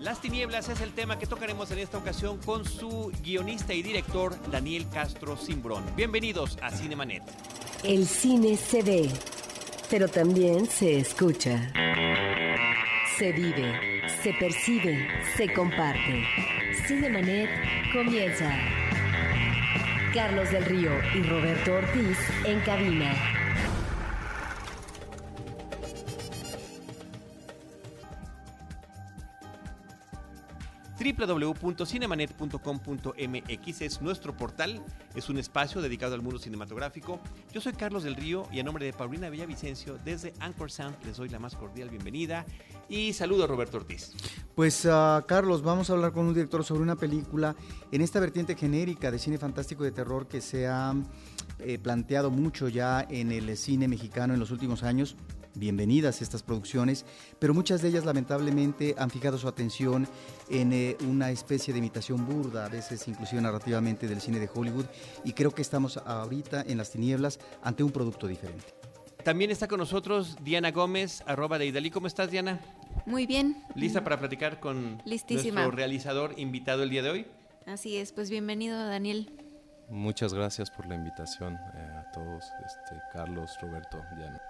Las tinieblas es el tema que tocaremos en esta ocasión con su guionista y director Daniel Castro Simbrón. Bienvenidos a Cinemanet. El cine se ve, pero también se escucha. Se vive, se percibe, se comparte. Cinemanet comienza. Carlos del Río y Roberto Ortiz en cabina. www.cinemanet.com.mx es nuestro portal, es un espacio dedicado al mundo cinematográfico. Yo soy Carlos del Río y a nombre de Paulina Villavicencio desde Anchor Sound les doy la más cordial bienvenida y saludo a Roberto Ortiz. Pues uh, Carlos, vamos a hablar con un director sobre una película en esta vertiente genérica de cine fantástico de terror que se ha eh, planteado mucho ya en el cine mexicano en los últimos años bienvenidas estas producciones, pero muchas de ellas lamentablemente han fijado su atención en eh, una especie de imitación burda, a veces inclusive narrativamente del cine de Hollywood, y creo que estamos ahorita en las tinieblas ante un producto diferente. También está con nosotros Diana Gómez, arroba de Idalí. ¿Cómo estás, Diana? Muy bien. ¿Lista para platicar con Listísima. nuestro realizador invitado el día de hoy? Así es, pues bienvenido, Daniel. Muchas gracias por la invitación eh, a todos, este, Carlos, Roberto, Diana.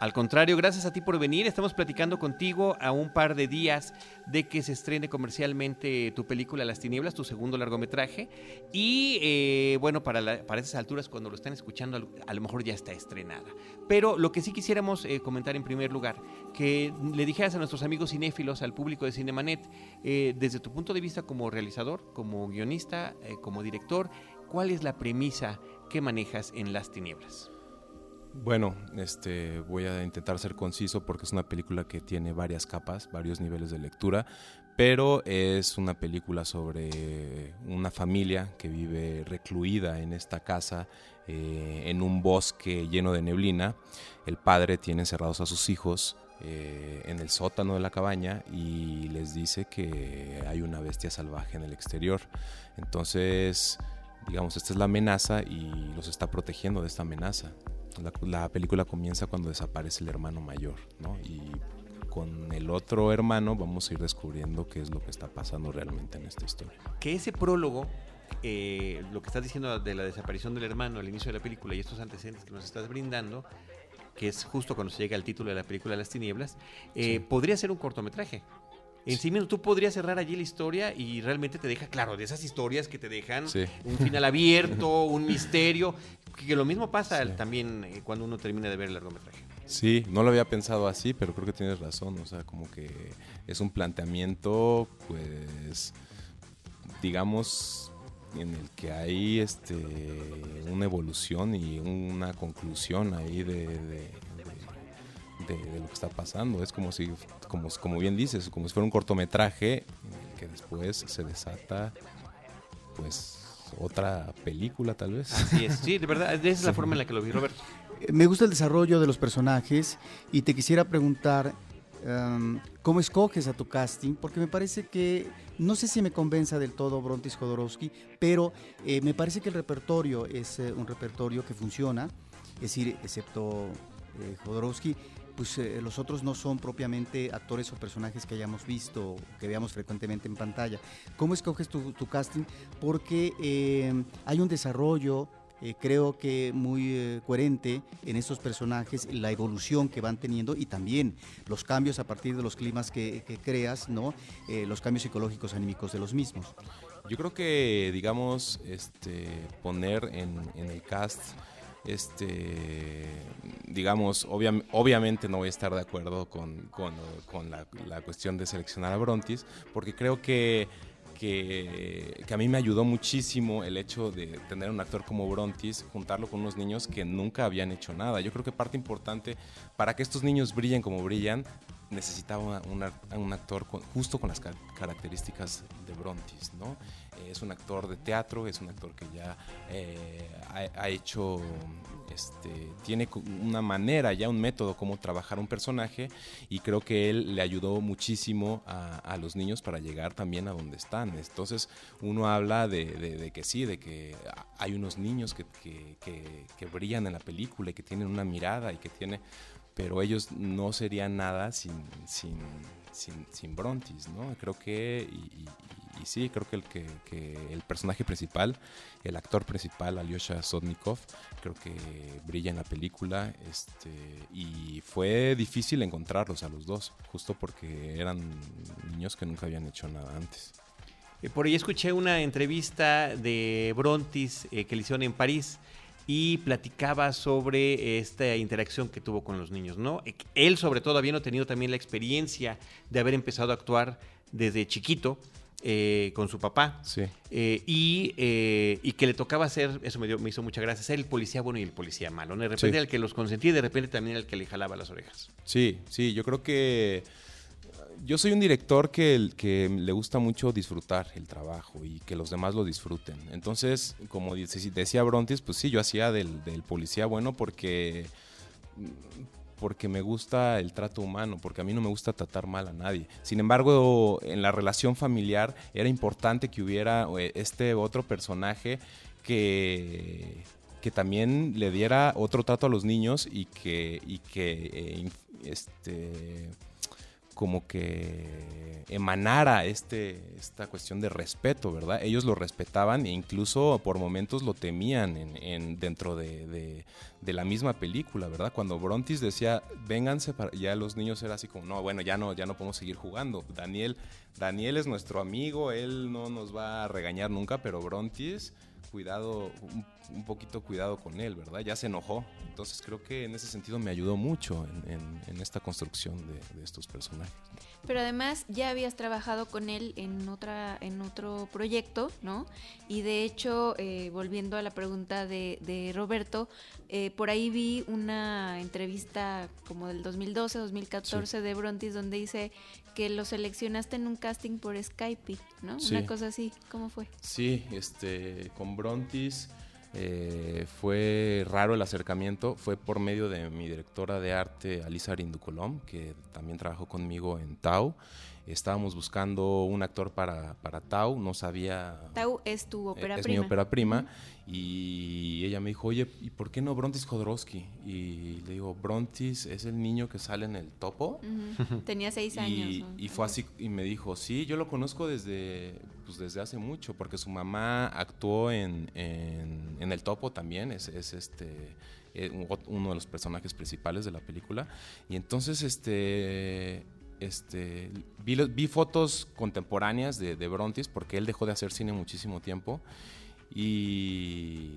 Al contrario, gracias a ti por venir. Estamos platicando contigo a un par de días de que se estrene comercialmente tu película Las Tinieblas, tu segundo largometraje. Y eh, bueno, para, la, para esas alturas, cuando lo están escuchando, a lo mejor ya está estrenada. Pero lo que sí quisiéramos eh, comentar en primer lugar, que le dijeras a nuestros amigos cinéfilos, al público de Cinemanet, eh, desde tu punto de vista como realizador, como guionista, eh, como director, ¿cuál es la premisa que manejas en Las Tinieblas? Bueno, este, voy a intentar ser conciso porque es una película que tiene varias capas, varios niveles de lectura, pero es una película sobre una familia que vive recluida en esta casa, eh, en un bosque lleno de neblina. El padre tiene encerrados a sus hijos eh, en el sótano de la cabaña y les dice que hay una bestia salvaje en el exterior. Entonces, digamos, esta es la amenaza y los está protegiendo de esta amenaza. La, la, película comienza cuando desaparece el hermano mayor, ¿no? Y con el otro hermano vamos a ir descubriendo qué es lo que está pasando realmente en esta historia. Que ese prólogo, eh, lo que estás diciendo de la desaparición del hermano al inicio de la película y estos antecedentes que nos estás brindando, que es justo cuando se llega al título de la película Las Tinieblas, eh, sí. podría ser un cortometraje. En sí mismo tú podrías cerrar allí la historia y realmente te deja, claro, de esas historias que te dejan sí. un final abierto, un misterio, que lo mismo pasa sí. también eh, cuando uno termina de ver el largometraje. Sí, no lo había pensado así, pero creo que tienes razón, o sea, como que es un planteamiento, pues, digamos, en el que hay este, una evolución y una conclusión ahí de, de, de, de, lo que está pasando. Es como si, como, como bien dices, como si fuera un cortometraje que después se desata, pues otra película tal vez. Así es, sí, de verdad, esa es la forma en la que lo vi, Roberto. Me gusta el desarrollo de los personajes y te quisiera preguntar um, cómo escoges a tu casting, porque me parece que, no sé si me convenza del todo Brontis Jodorowsky, pero eh, me parece que el repertorio es eh, un repertorio que funciona, es decir, excepto eh, Jodorowsky, pues eh, los otros no son propiamente actores o personajes que hayamos visto, que veamos frecuentemente en pantalla. ¿Cómo escoges tu, casting? Porque eh, hay un desarrollo, eh, creo que muy coherente en estos personajes, la evolución que van teniendo y también los cambios a partir de los climas que, creas, ¿no? Los cambios psicológicos anímicos de los mismos. Yo creo que, digamos, este, poner en el cast este digamos obvia, obviamente no voy a estar de acuerdo con, con, la, cuestión de seleccionar a Brontis porque creo que, que, a mí me ayudó muchísimo el hecho de tener un actor como Brontis juntarlo con unos niños que nunca habían hecho nada yo creo que parte importante para que estos niños brillen como brillan necesitaba un actor justo con las características de Brontis, ¿no? Eh, es un actor de teatro, es un actor que ya eh, ha, hecho, este, tiene una manera, ya un método como trabajar un personaje y creo que él le ayudó muchísimo a, los niños para llegar también a donde están. Entonces uno habla de, que sí, de que hay unos niños que, que, que, brillan en la película y que tienen una mirada y que tiene pero ellos no serían nada sin, sin, sin, Brontis, ¿no? Creo que, y sí, creo que el, que, el personaje principal, el actor principal, Alyosha Sotnikov, creo que brilla en la película, este, y fue difícil encontrarlos a los dos, justo porque eran niños que nunca habían hecho nada antes. Eh, Por ahí escuché una entrevista de Brontis eh, que le hicieron en París y platicaba sobre esta interacción que tuvo con los niños, ¿no? Eh, Él, sobre todo, habiendo tenido también la experiencia de haber empezado a actuar desde chiquito eh, con su papá. Sí. eh, y, eh, y que le tocaba hacer, eso me, dio, me hizo mucha gracia, ser el policía bueno y el policía malo. De repente Sí. era el que los consentía y de repente también era el que le jalaba las orejas. Sí, sí, yo creo que yo soy un director que, que le gusta mucho disfrutar el trabajo y que los demás lo disfruten. Entonces, como dice- decía Brontis, pues sí, yo hacía del, del policía bueno porque porque me gusta el trato humano, porque a mí no me gusta tratar mal a nadie. Sin embargo, en la relación familiar era importante que hubiera eh, este otro personaje que, que también le diera otro trato a los niños y que, y que eh, este, como que emanara este, esta cuestión de respeto, ¿verdad? Ellos lo respetaban e incluso por momentos lo temían en, en- dentro de, de- de la misma película, ¿verdad? Cuando Brontis decía, vénganse, para... ya los niños era así como, no, bueno, ya no, ya no podemos seguir jugando. Daniel, Daniel es nuestro amigo, él no nos va a regañar nunca, pero Brontis, cuidado, un, poquito cuidado con él, ¿verdad? Ya se enojó. Entonces creo que en ese sentido me ayudó mucho en, en- en esta construcción de, de estos personajes. Pero además ya habías trabajado con él en otra, en otro proyecto, ¿no? Y de hecho, eh, volviendo a la pregunta de, de Roberto, eh, por ahí vi una entrevista como del 2012, 2014 de Brontis donde dice que lo seleccionaste en un casting por Skype, ¿no? Sí. Una cosa así, ¿cómo fue? Sí, este, con Brontis eh, fue raro el acercamiento, fue por medio de mi directora de arte, Alisa Arinducolom, que también trabajó conmigo en Tau. Estábamos buscando un actor para, para Tau, no sabía... Tau es tu ópera Eh, es prima. mi ópera prima. Y ella me dijo, oye, ¿y por qué no Brontis Jodorowsky? Y le digo, Brontis es el niño que sale en el topo. Tenía seis Y, años. ¿no? y fue así, y me dijo, sí, yo lo conozco desde, pues desde hace mucho, porque su mamá actuó en, en, en El Topo también, es, es este eh, un- uno de los personajes principales de la película. Y entonces, este, este, vi, vi fotos contemporáneas de, de Brontis, porque él dejó de hacer cine muchísimo tiempo. Y,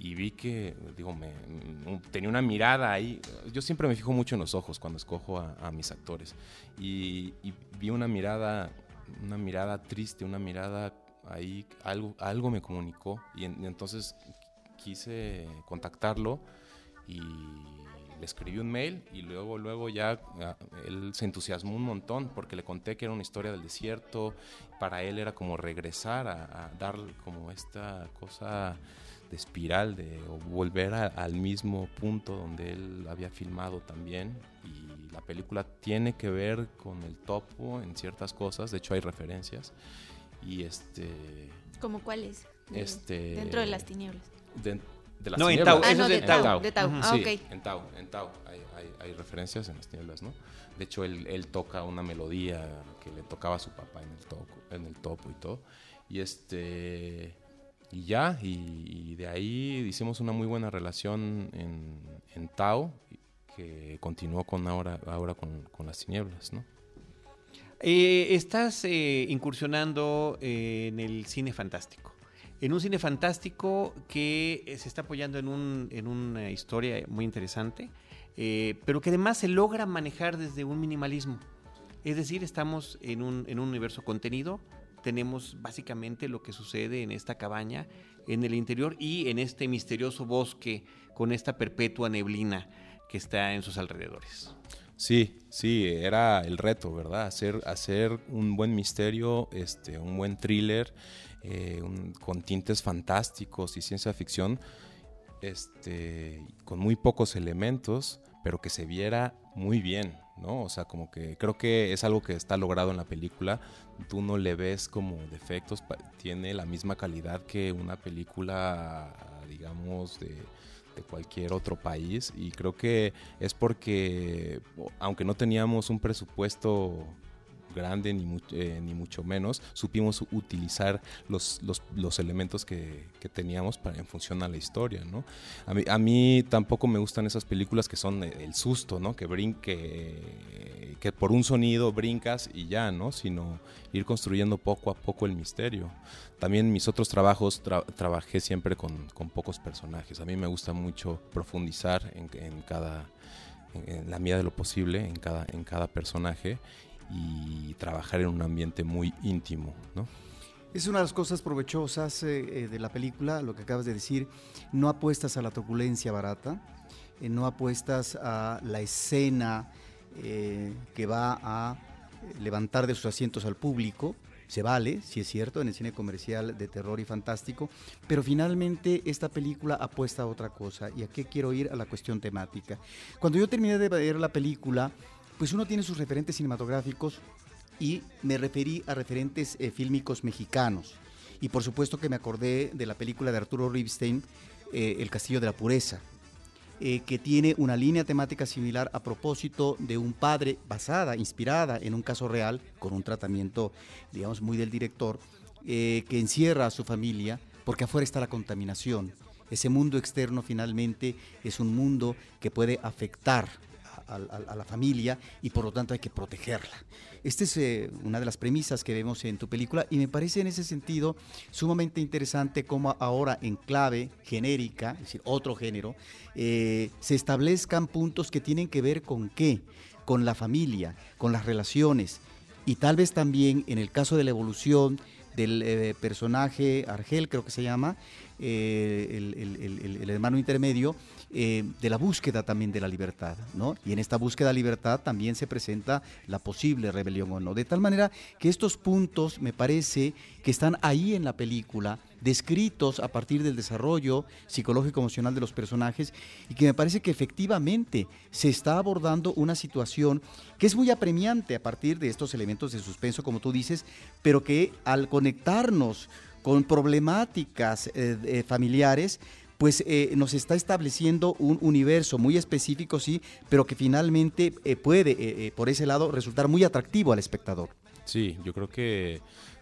y vi que, digo, me, mm, tenía una mirada ahí. Yo siempre me fijo mucho en los ojos cuando escojo a, a mis actores. Y, y vi una mirada, una mirada triste, una mirada ahí, algo, algo me comunicó. Y, en- y entonces quise contactarlo y le escribí un mail y luego, luego ya ah, él se entusiasmó un montón porque le conté que era una historia del desierto. Para él era como regresar a, a dar como esta cosa de espiral, de volver a- al mismo punto donde él había filmado también. Y la película tiene que ver con el topo en ciertas cosas, de hecho hay referencias. Y este... ¿Cómo cuáles? De- Este- Dentro de las tinieblas. de, de las No, en tinieblas. Tau, Ah, no, es de Tau. Tau. De Tau. Ah, sí, ok. en Tau, en Tau. Hay, hay- hay referencias en las tinieblas, ¿no? De hecho, él, él toca una melodía que le tocaba a su papá en el, toco, en el topo y todo. Y este... Y ya, y, y de ahí hicimos una muy buena relación en, en Tau, que continuó con ahora, ahora con, con las tinieblas, ¿no? Eh, estás eh, incursionando eh, en el cine fantástico. En un cine fantástico que eh, se está apoyando en, un- en una historia muy interesante, eh, pero que además se logra manejar desde un minimalismo. Es decir, estamos en un universo contenido, tenemos básicamente lo que sucede en esta cabaña, en el interior y en este misterioso bosque con esta perpetua neblina que está en sus alrededores. Sí, sí, era el reto, ¿verdad? Hacer, hacer un buen misterio, este, un buen thriller, eh, un- con tintes fantásticos y ciencia ficción, este, con muy pocos elementos, pero que se viera muy bien, ¿no? O sea, como que creo que es algo que está logrado en la película. Tú no le ves como defectos, tiene la misma calidad que una película, digamos, de, de cualquier otro país y creo que es porque aunque no teníamos un presupuesto grande ni, eh, ni mucho menos, supimos utilizar los, los, los elementos que, que, teníamos para, en función a la historia, ¿no? A mí, a mí, tampoco me gustan esas películas que son el susto, ¿no? Que brinque, que por un sonido brincas y ya, ¿no? Sino ir construyendo poco a poco el misterio. También mis otros trabajos tra trabajé siempre con, con, pocos personajes. A mí me gusta mucho profundizar en, en cada en la medida de lo posible en cada, en cada personaje y trabajar en un ambiente muy íntimo, ¿no? Es una de las cosas provechosas eh, de la película, lo que acabas de decir, no apuestas a la truculencia barata, eh, no apuestas a la escena eh, que va a levantar de sus asientos al público, se vale, si es cierto, en el cine comercial de terror y fantástico, pero finalmente esta película apuesta a otra cosa. ¿Y a qué quiero ir? A la cuestión temática. Cuando yo terminé de ver la película, pues uno tiene sus referentes cinematográficos y me referí a referentes eh, fílmicos mexicanos. Y por supuesto que me acordé de la película de Arturo Ripstein, eh, El Castillo de la Pureza, eh, que tiene una línea temática similar a propósito de un padre basada, inspirada en un caso real, con un tratamiento, digamos, muy del director, que encierra a su familia, porque afuera está la contaminación. Ese mundo externo finalmente es un mundo que puede afectar a, la familia y por lo tanto hay que protegerla. Esta es eh, una de las premisas que vemos en tu película y me parece en ese sentido sumamente interesante cómo ahora en clave genérica, es decir, otro género, eh, se establezcan puntos que tienen que ver con qué, con la familia, con las relaciones y tal vez también en el caso de la evolución del eh, personaje Argel, creo que se llama, el, hermano intermedio, eh, de la búsqueda también de la libertad, ¿no? Y en esta búsqueda de libertad también se presenta la posible rebelión o no. De tal manera que estos puntos me parece que están ahí en la película, descritos a partir del desarrollo psicológico emocional de los personajes y que me parece que efectivamente se está abordando una situación que es muy apremiante a partir de estos elementos de suspenso, como tú dices, pero que al conectarnos con problemáticas eh, eh, familiares, pues eh, nos está estableciendo un universo muy específico, sí, pero que finalmente eh, puede, eh, por ese lado, resultar muy atractivo al espectador. Sí, yo creo que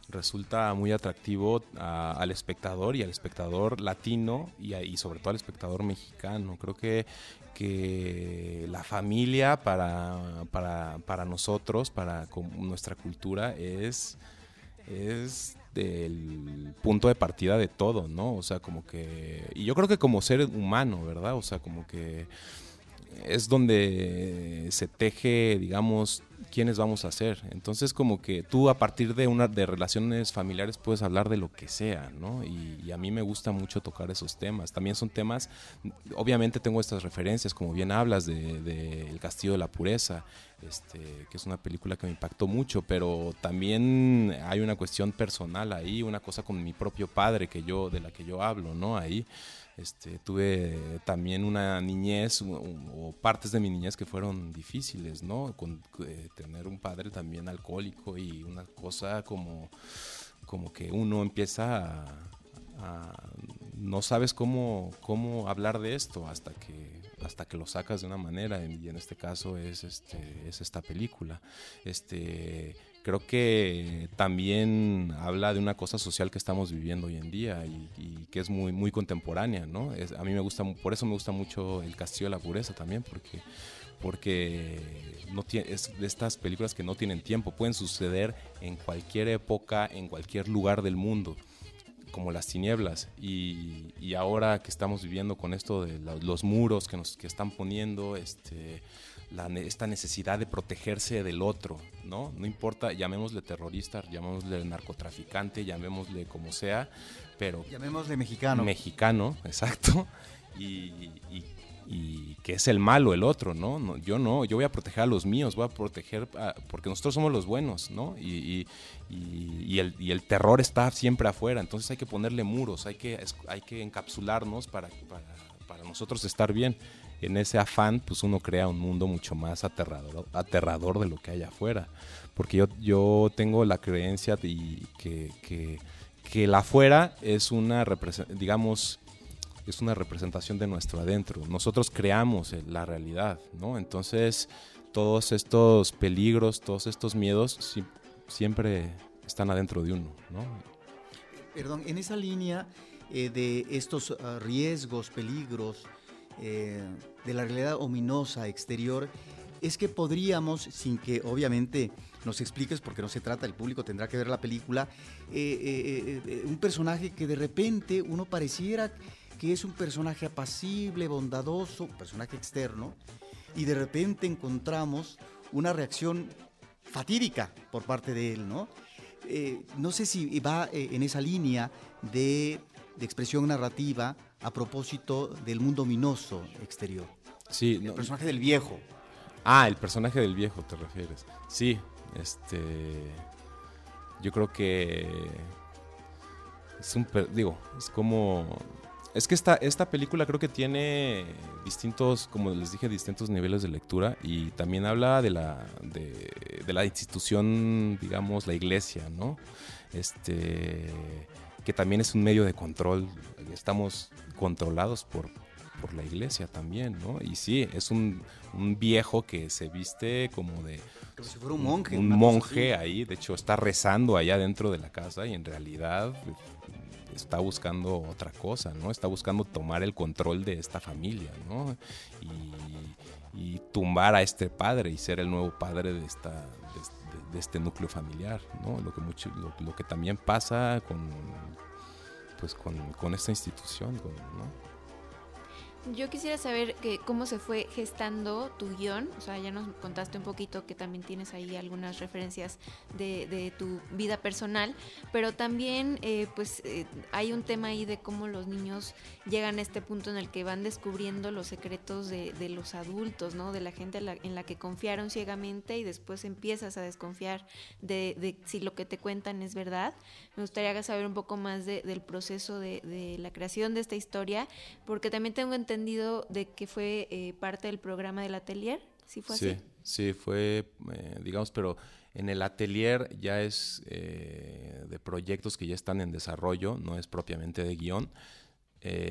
resulta muy atractivo al espectador y al espectador latino y, y, sobre todo al espectador mexicano. Creo que, que la familia para, para, para nosotros, para nuestra cultura, es, es del punto de partida de todo, ¿no? O sea, como que... Y yo creo que como ser humano, ¿verdad? O sea, como que es donde se teje, digamos, quiénes vamos a ser. Entonces, como que tú a partir de una de relaciones familiares puedes hablar de lo que sea, ¿no? Y, a mí me gusta mucho tocar esos temas. También son temas, obviamente tengo estas referencias, como bien hablas, de, de El Castillo de la Pureza, este, que es una película que me impactó mucho, pero también hay una cuestión personal ahí, una cosa con mi propio padre que yo, de la que yo hablo, ¿no? Ahí. Este, tuve también una niñez o, partes de mi niñez que fueron difíciles, ¿no? Con eh, tener un padre también alcohólico y una cosa como, como que uno empieza a, a no sabes cómo, cómo hablar de esto hasta que hasta que lo sacas de una manera y en este caso es este es esta película este creo que también habla de una cosa social que estamos viviendo hoy en día y, que es muy muy contemporánea no a mí me gusta por eso me gusta mucho el castillo de la pureza también porque porque no tiene, es de estas películas que no tienen tiempo pueden suceder en cualquier época en cualquier lugar del mundo como las tinieblas. Y, y, ahora que estamos viviendo con esto de los muros que nos que están poniendo este la, esta necesidad de protegerse del otro no no importa llamémosle terrorista llamémosle narcotraficante llamémosle como sea pero llamémosle mexicano mexicano exacto y, y y que es el malo el otro, ¿no? no yo no, yo voy a proteger a los míos, voy a proteger, a, porque nosotros somos los buenos, ¿no? Y, el, y el terror está siempre afuera, entonces hay que ponerle muros, hay que, hay que encapsularnos para, para, para nosotros estar bien. En ese afán, pues uno crea un mundo mucho más aterrador, aterrador de lo que hay afuera. Porque yo, yo tengo la creencia de que, que, que el afuera es una, digamos, es una representación de nuestro adentro. Nosotros creamos la realidad, ¿no? Entonces, todos estos peligros, todos estos miedos siempre están adentro de uno, ¿no? Perdón, en esa línea eh, de estos ah, riesgos, peligros, eh, de la realidad ominosa exterior, es que podríamos, sin que obviamente nos expliques, porque no se trata, el público tendrá que ver la película, un personaje que de repente uno pareciera que es un personaje apacible, bondadoso, personaje externo, y de repente encontramos una reacción fatídica por parte de él, ¿no? Eh, no sé si va eh, en esa línea de, expresión narrativa a propósito del mundo ominoso exterior. Sí, el personaje del viejo. Ah, el personaje del viejo te refieres. Sí, este. Yo creo que es un digo, es como es que esta, esta película creo que tiene distintos, como les dije, distintos niveles de lectura y también habla de la, de, la institución, digamos, la iglesia, ¿no? Este, que también es un medio de control. Estamos controlados por, por la iglesia también, ¿no? Y sí, es un, un viejo que se viste como de... Como si fuera un monje. Un monje ahí, de hecho está rezando allá dentro de la casa y en realidad está buscando otra cosa, ¿no? Está buscando tomar el control de esta familia, ¿no? Y, tumbar a este padre y ser el nuevo padre de esta de, este núcleo familiar, ¿no? Lo que mucho, lo, que también pasa con pues con, con esta institución, ¿no? Yo quisiera saber que, cómo se fue gestando tu guion. O sea, ya nos contaste un poquito que también tienes ahí algunas referencias de, tu vida personal, pero también eh, pues eh, hay un tema ahí de cómo los niños llegan a este punto en el que van descubriendo los secretos de, los adultos, ¿no? De la gente en la, que confiaron ciegamente y después empiezas a desconfiar de, si lo que te cuentan es verdad. Me gustaría saber un poco más del proceso de, la creación de esta historia, porque también tengo entendido de que fue eh, parte del programa del atelier, ¿sí fue sí, Sí, fue, eh, digamos, pero en el atelier ya es eh, de proyectos que ya están en desarrollo, no es propiamente de guion.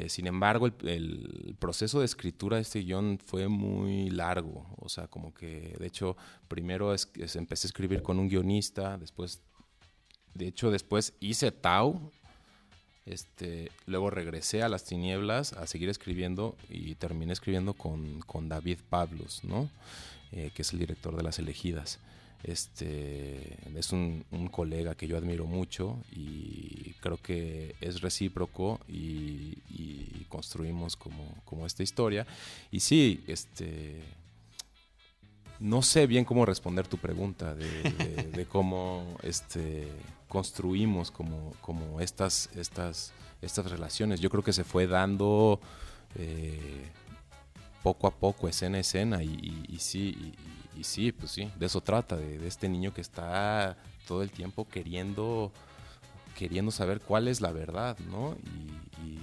sin embargo, el, proceso de escritura de este guion fue muy largo. O sea, como que, de hecho, primero es, es, empecé a escribir con un guionista, después, de hecho, después hice Tau, este, luego regresé a las tinieblas a seguir escribiendo y terminé escribiendo con, David Pablos, ¿no? Eh, que es el director de Las Elegidas. Este, es un, colega que yo admiro mucho y creo que es recíproco y, construimos como, esta historia. Y sí, este, no sé bien cómo responder tu pregunta de, de cómo este, construimos como, como estas, estas, estas relaciones. Yo creo que se fue dando eh, poco a poco, escena a escena, y, sí, y, sí, pues sí, de eso trata, de, este niño que está todo el tiempo queriendo, queriendo saber cuál es la verdad, ¿no? Y,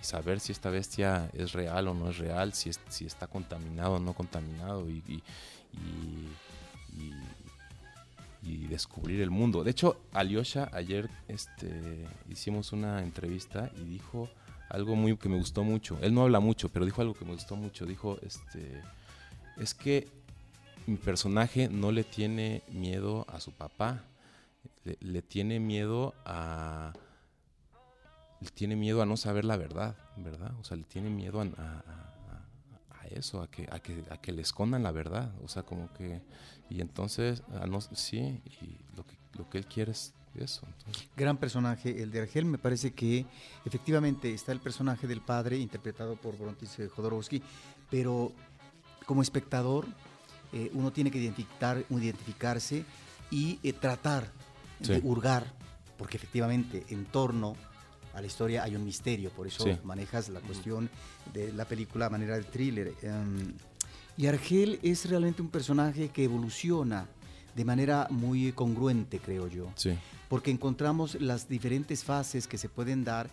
saber si esta bestia es real o no es real, si, si está contaminado o no contaminado, y, y descubrir el mundo. De hecho, Alyosha ayer este, hicimos una entrevista y dijo algo muy que me gustó mucho. Él no habla mucho, pero dijo algo que me gustó mucho. Dijo, este, es que mi personaje no le tiene miedo a su papá, le, tiene miedo a le tiene miedo a no saber la verdad, ¿verdad? O sea, le tiene miedo a, a eso, a que, a que, a que le escondan la verdad. O sea, como que y entonces, ah, no, sí, y lo que, lo que él quiere es eso. Gran personaje, el de Argel. Me parece que efectivamente está el personaje del padre, interpretado por Brontis eh, Jodorowsky, pero como espectador eh, uno tiene que identificar, identificarse y eh, tratar de hurgar, porque efectivamente en torno a la historia hay un misterio, por eso manejas la cuestión de la película a manera de thriller. Em, y Argel es realmente un personaje que evoluciona de manera muy congruente, creo yo. Sí. Porque encontramos las diferentes fases que se pueden dar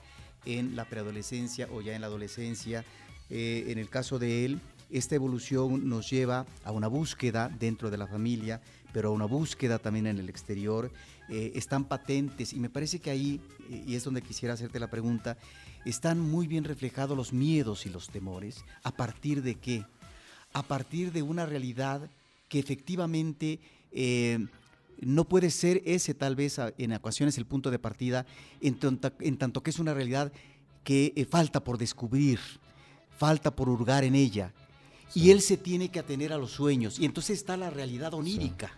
en la preadolescencia o ya en la adolescencia. Eh, en el caso de él, esta evolución nos lleva a una búsqueda dentro de la familia, pero a una búsqueda también en el exterior. Eh, están patentes y me parece que ahí, eh, y es donde quisiera hacerte la pregunta, están muy bien reflejados los miedos y los temores. ¿A partir de qué? A partir de una realidad que efectivamente eh, no puede ser ese tal vez en ocasiones el punto de partida, en tanto, que es una realidad que falta por descubrir, falta por hurgar en ella. Y él se tiene que atener a los sueños. Y entonces está la realidad onírica.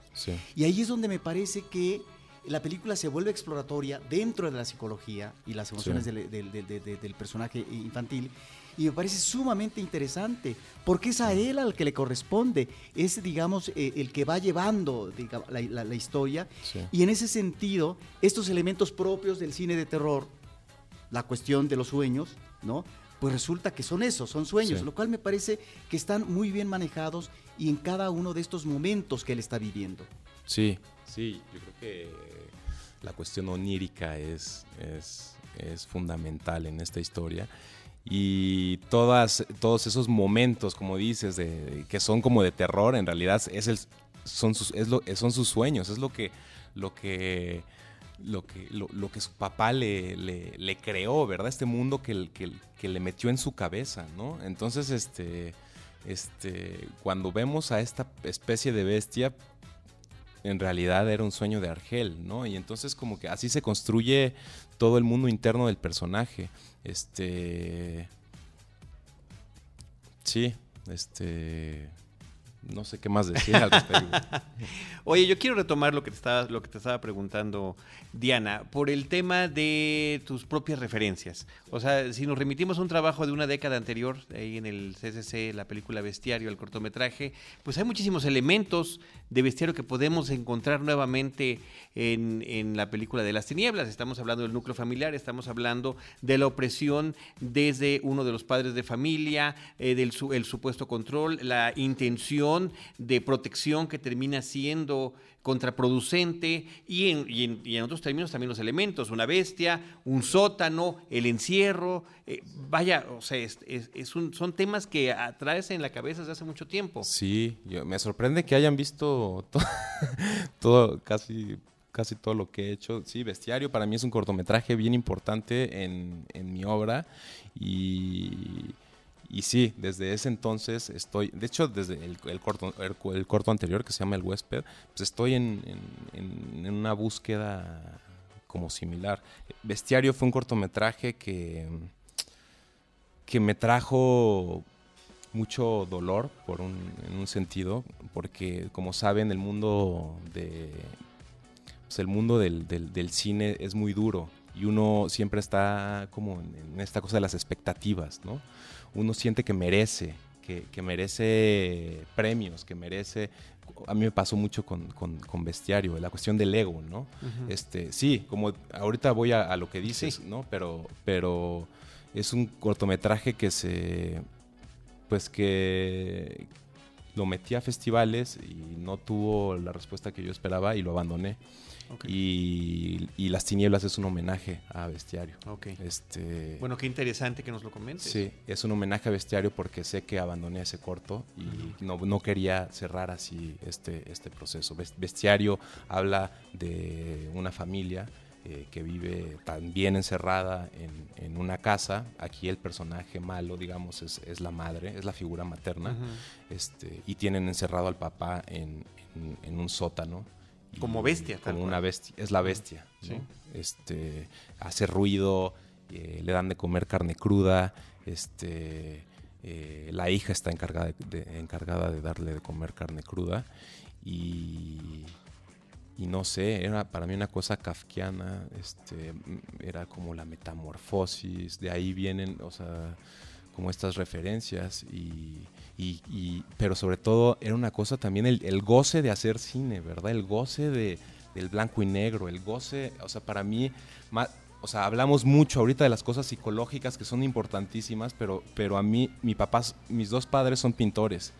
Y ahí es donde me parece que la película se vuelve exploratoria dentro de la psicología y las emociones del, personaje infantil. Y me parece sumamente interesante, porque es a él al que le corresponde, es, digamos, eh, el que va llevando la, historia. Y en ese sentido, estos elementos propios del cine de terror, la cuestión de los sueños, ¿no? pues resulta que son esos, son sueños, lo cual me parece que están muy bien manejados y en cada uno de estos momentos que él está viviendo. Sí, sí, yo creo que la cuestión onírica es, es, fundamental en esta historia y todas, todos esos momentos, como dices, de, que son como de terror, en realidad es el, son, sus, es lo, son sus sueños, es lo que, lo que lo que, lo, que su papá le, le, creó, ¿verdad? Este mundo que, que, que, le metió en su cabeza, ¿no? Entonces, este, este, cuando vemos a esta especie de bestia, en realidad era un sueño de Argel, ¿no? Y entonces como que así se construye todo el mundo interno del personaje. Este... Sí, este no sé qué más decir al respecto. Oye, yo quiero retomar lo que, te estaba, lo que te estaba preguntando, Diana, por el tema de tus propias referencias. O sea, si nos remitimos a un trabajo de una década anterior, ahí en el CCC, la película Bestiario, el cortometraje, pues hay muchísimos elementos de bestiario que podemos encontrar nuevamente en, en la película de las tinieblas. Estamos hablando del núcleo familiar, estamos hablando de la opresión desde uno de los padres de familia, eh, del el supuesto control, la intención de protección que termina siendo contraproducente y en, otros términos también los elementos, una bestia, un sótano, el encierro, eh, vaya, o sea, son temas que atraes en la cabeza desde hace mucho tiempo. Sí, me sorprende que hayan visto todo, casi casi todo lo que he hecho. Sí, Bestiario para mí es un cortometraje bien importante en, en mi obra y y sí, desde ese entonces estoy, de hecho desde el, corto, el, corto anterior que se llama El huésped, pues estoy en, una búsqueda como similar. Bestiario fue un cortometraje que, que me trajo mucho dolor por un, en un sentido, porque como saben el mundo de pues el mundo del, del, cine es muy duro y uno siempre está como en esta cosa de las expectativas, ¿no? Uno siente que merece, que, merece premios, que merece... A mí me pasó mucho con, con, Bestiario, la cuestión del ego, ¿no? este, sí, como ahorita voy a, lo que dices, ¿no? Pero, pero es un cortometraje que se... Pues que lo metí a festivales y no tuvo la respuesta que yo esperaba y lo abandoné. Y, Las Tinieblas es un homenaje a Bestiario. Este, bueno, qué interesante que nos lo comentes. Sí, es un homenaje a Bestiario porque sé que abandoné ese corto y no, no, quería cerrar así este, este proceso. Bestiario habla de una familia eh, que vive también encerrada en, una casa. Aquí el personaje malo, digamos, es, la madre, es la figura materna. este, y tienen encerrado al papá en, en un sótano como bestia. Como una bestia, es la bestia. Este, hace ruido, eh, le dan de comer carne cruda, este, eh, la hija está encargada de, encargada de darle de comer carne cruda y, y no sé, era para mí una cosa kafkiana, este, era como la metamorfosis, de ahí vienen, o sea, como estas referencias y y, pero sobre todo era una cosa también el, goce de hacer cine, ¿verdad? El goce de, del blanco y negro, el goce, o sea, para mí, o sea, hablamos mucho ahorita de las cosas psicológicas que son importantísimas, pero, pero a mí, mi papá, mis dos padres son pintores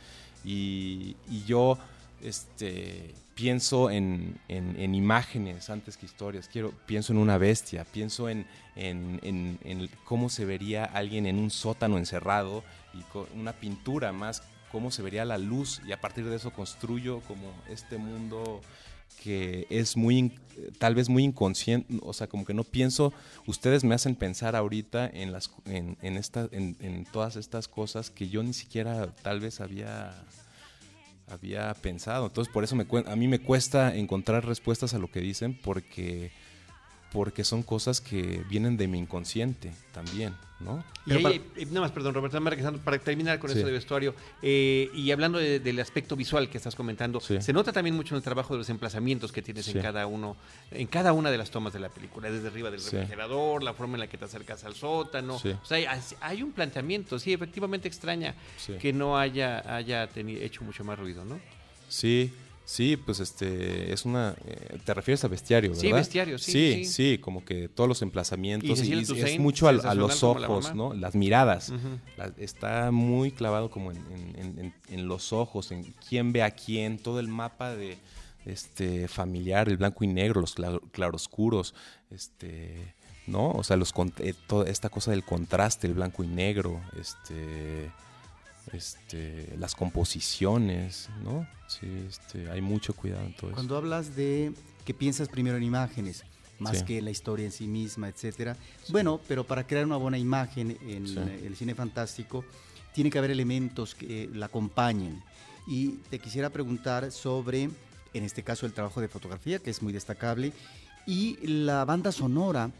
y, y yo, este, pienso en, en, imágenes antes que historias, Quiero, pienso en una bestia, pienso en, en, cómo se vería alguien en un sótano encerrado y con una pintura más cómo se vería la luz. Y a partir de eso construyo como este mundo que es muy, tal vez muy inconsciente, o sea, como que no pienso, ustedes me hacen pensar ahorita en, las, en, en, esta, en, en todas estas cosas que yo ni siquiera tal vez había había pensado. Entonces, por eso me, a mí me cuesta encontrar respuestas a lo que dicen porque porque son cosas que vienen de mi inconsciente también, ¿no? Y ahí, eh, nada más, perdón, Roberto, para terminar con eso de vestuario, eh, y hablando del aspecto visual que estás comentando, se nota también mucho en el trabajo de los emplazamientos que tienes en cada uno, en cada una de las tomas de la película, desde arriba del refrigerador, la forma en la que te acercas al sótano, o sea, hay, un planteamiento, sí, efectivamente extraña que no haya, haya tenido, hecho mucho más ruido, ¿no? Sí, Sí, pues este es una. Eh, te refieres a bestiario, ¿verdad? Sí, bestiario, sí. Sí, sí, como que todos los emplazamientos. Y, es mucho a, los ojos, ¿no? Las miradas. está muy clavado como en, los ojos, en quién ve a quién, todo el mapa de este familiar, el blanco y negro, los claroscuros, este. ¿No? O sea, los, eh, toda esta cosa del contraste, el blanco y negro, este este, las composiciones, ¿no? Sí, este, hay mucho cuidado en todo eso. Cuando hablas de que piensas primero en imágenes, más que la historia en sí misma, etcétera. Bueno, pero para crear una buena imagen en el cine fantástico, tiene que haber elementos que la acompañen. Y te quisiera preguntar sobre, en este caso, el trabajo de fotografía, que es muy destacable, y la banda sonora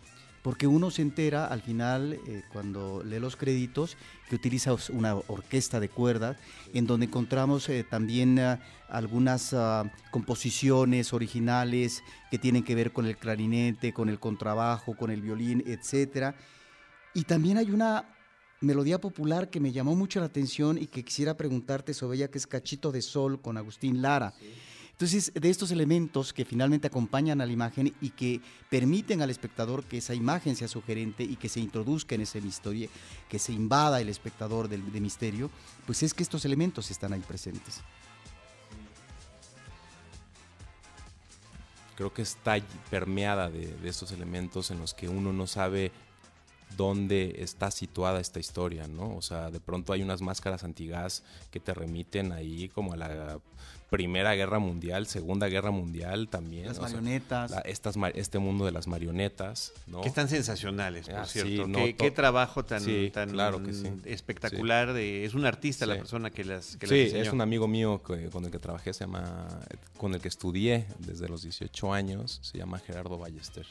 porque uno se entera al final, eh, cuando lee los créditos, que utiliza una orquesta de cuerdas, en donde encontramos eh, también ah, algunas ah, composiciones originales que tienen que ver con el clarinete, con el contrabajo, con el violín, etc. Y también hay una melodía popular que me llamó mucho la atención y que quisiera preguntarte sobre ella, que es Cachito de Sol con Agustín Lara. Entonces, de estos elementos que finalmente acompañan a la imagen y que permiten al espectador que esa imagen sea sugerente y que se introduzca en ese misterio, que se invada el espectador de misterio, pues es que estos elementos están ahí presentes. Creo que está permeada de estos elementos en los que uno no sabe dónde está situada esta historia, ¿no? O sea, de pronto hay unas máscaras antigas que te remiten ahí como a la Primera Guerra Mundial, Segunda Guerra Mundial también. Las marionetas. estas, este mundo de las marionetas, ¿no? Que están sensacionales, por ah, cierto. ¿Qué, trabajo tan, claro espectacular. De, es un artista la persona que las que Sí, es un amigo mío con el que trabajé, se llama, con el que estudié desde los 18 años, se llama Gerardo Ballester.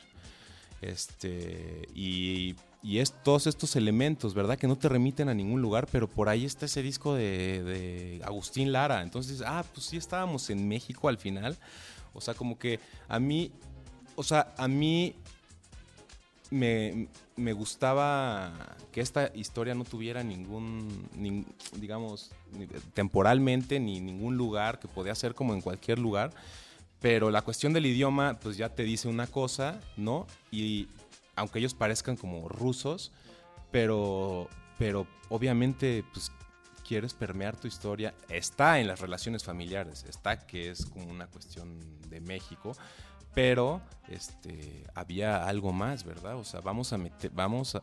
Este, y y es todos estos elementos, ¿verdad? Que no te remiten a ningún lugar, pero por ahí está ese disco de, Agustín Lara. Entonces, ah, pues sí estábamos en México al final. O sea, como que a mí, o sea, a mí me, gustaba que esta historia no tuviera ningún, digamos, temporalmente ni ningún lugar, que podía ser como en cualquier lugar. Pero la cuestión del idioma, pues ya te dice una cosa, ¿no? Y aunque ellos parezcan como rusos, pero, pero obviamente pues quieres permear tu historia, está en las relaciones familiares, está que es como una cuestión de México, pero este había algo más, ¿verdad? O sea, vamos a meter, vamos a,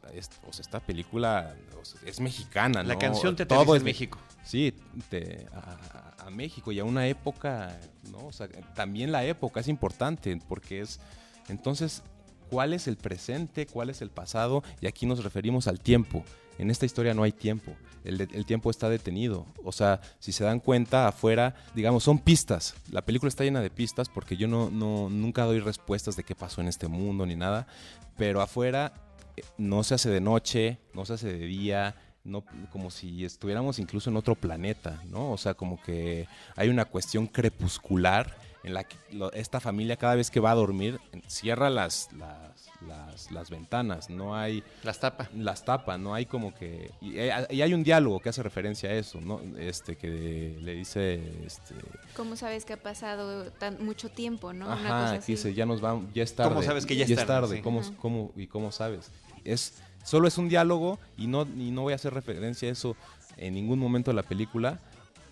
o sea, esta película es mexicana, ¿no? La canción te todo es México. Sí, a, a, México y a una época, ¿no? O sea, también la época es importante porque es entonces cuál es el presente, cuál es el pasado, y aquí nos referimos al tiempo. En esta historia no hay tiempo, el, tiempo está detenido. O sea, si se dan cuenta, afuera, digamos, son pistas. La película está llena de pistas porque yo no, no nunca doy respuestas de qué pasó en este mundo ni nada, pero afuera eh, no se hace de noche, no se hace de día, no, como si estuviéramos incluso en otro planeta, ¿no? O sea, como que hay una cuestión crepuscular en la que esta familia cada vez que va a dormir cierra las, las, las, ventanas, no hay... Las tapa. Las tapa, no hay como que... Y, hay un diálogo que hace referencia a eso, ¿no? Este, que le dice... Este, ¿Cómo sabes que ha pasado tan mucho tiempo, no? Ajá, dice, ya nos vamos, ya es tarde. ¿Cómo sabes que ya, es tarde? ¿Cómo, cómo, ¿Y cómo sabes? Es, solo es un diálogo y no, y no voy a hacer referencia a eso en ningún momento de la película,